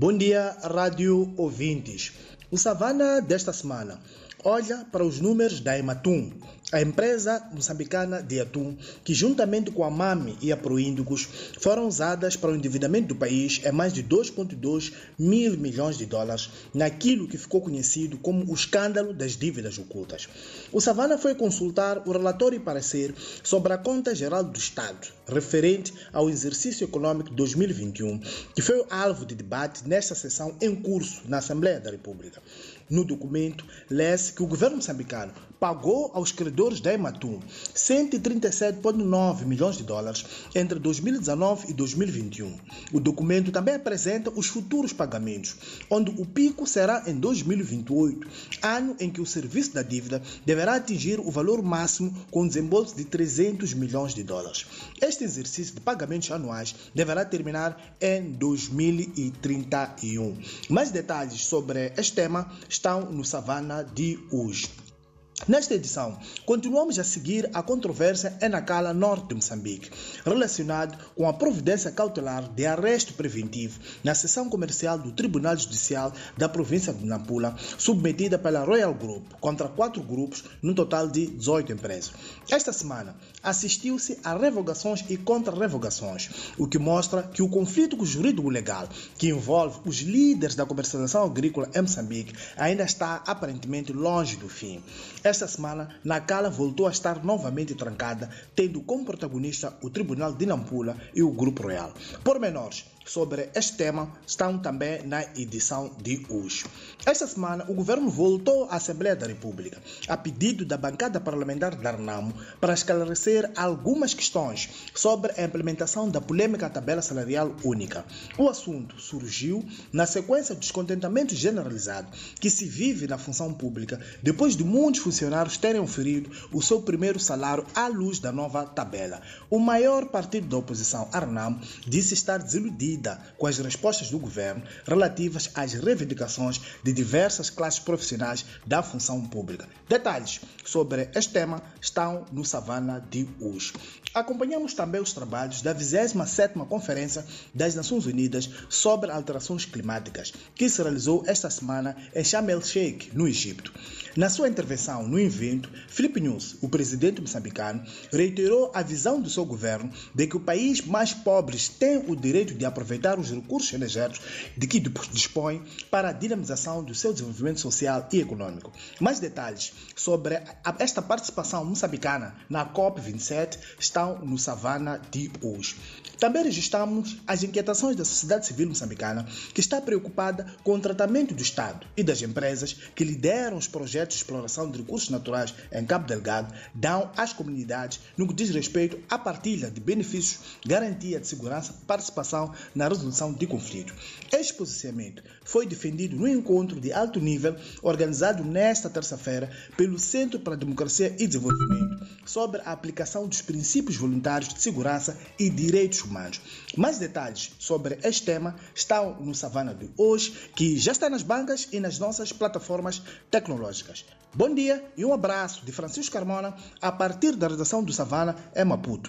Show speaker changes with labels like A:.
A: Bom dia, rádio ouvintes. O Savana desta semana olha para os números da Ematum, a empresa moçambicana de atum, que juntamente com a MAMI e a Proíndicos foram usadas para o endividamento do país em mais de 2,2 mil milhões de dólares, naquilo que ficou conhecido como o escândalo das dívidas ocultas. O Savana foi consultar o relatório e parecer sobre a Conta Geral do Estado, referente ao exercício econômico de 2021, que foi alvo de debate nesta sessão em curso na Assembleia da República. No documento, lê-se que o governo moçambicano pagou aos credores da Ematum 137,9 milhões de dólares entre 2019 e 2021. O documento também apresenta os futuros pagamentos, onde o pico será em 2028, ano em que o serviço da dívida deverá atingir o valor máximo com desembolso de 300 milhões de dólares. Este exercício de pagamentos anuais deverá terminar em 2031. Mais detalhes sobre este tema estão no Savana de hoje. Nesta edição, continuamos a seguir a controvérsia em Nacala, norte de Moçambique, relacionado com a providência cautelar de arresto preventivo na seção comercial do Tribunal Judicial da província de Nampula, submetida pela Royal Group, contra quatro grupos, num total de 18 empresas. Esta semana, assistiu-se a revogações e contra-revogações, o que mostra que o conflito jurídico-legal que envolve os líderes da comercialização agrícola em Moçambique ainda está aparentemente longe do fim. Esta semana, Nacala voltou a estar novamente trancada, tendo como protagonista o Tribunal de Nampula e o Grupo Royal. Por menores, sobre este tema estão também na edição de hoje. Esta semana, o governo voltou à Assembleia da República, a pedido da bancada parlamentar da Arnamo, para esclarecer algumas questões sobre a implementação da polêmica tabela salarial única. O assunto surgiu na sequência do descontentamento generalizado que se vive na função pública depois de muitos funcionários terem oferido o seu primeiro salário à luz da nova tabela. O maior partido da oposição, Arnamo, disse estar desiludido com as respostas do governo relativas às reivindicações de diversas classes profissionais da função pública. Detalhes sobre este tema estão no Savana de hoje. Acompanhamos também os trabalhos da 27ª Conferência das Nações Unidas sobre Alterações Climáticas, que se realizou esta semana em Sharm el-Sheikh, no Egito. Na sua intervenção no evento, Felipe News, o presidente moçambicano, reiterou a visão do seu governo de que o país mais pobres tem o direito de aproveitar os recursos energéticos de que dispõe para a dinamização do seu desenvolvimento social e econômico. Mais detalhes sobre esta participação moçambicana na COP27 estão no Savana de hoje. Também registramos as inquietações da sociedade civil moçambicana, que está preocupada com o tratamento do Estado e das empresas que lideram os projetos de exploração de recursos naturais em Cabo Delgado, dão às comunidades no que diz respeito à partilha de benefícios, garantia de segurança, participação na resolução de conflitos. Este posicionamento foi defendido no encontro de alto nível organizado nesta terça-feira pelo Centro para a Democracia e Desenvolvimento sobre a aplicação dos princípios voluntários de segurança e direitos humanos. Mais detalhes sobre este tema estão no Savana de hoje, que já está nas bancas e nas nossas plataformas tecnológicas. Bom dia e um abraço de Francisco Carmona a partir da redação do Savana em Maputo.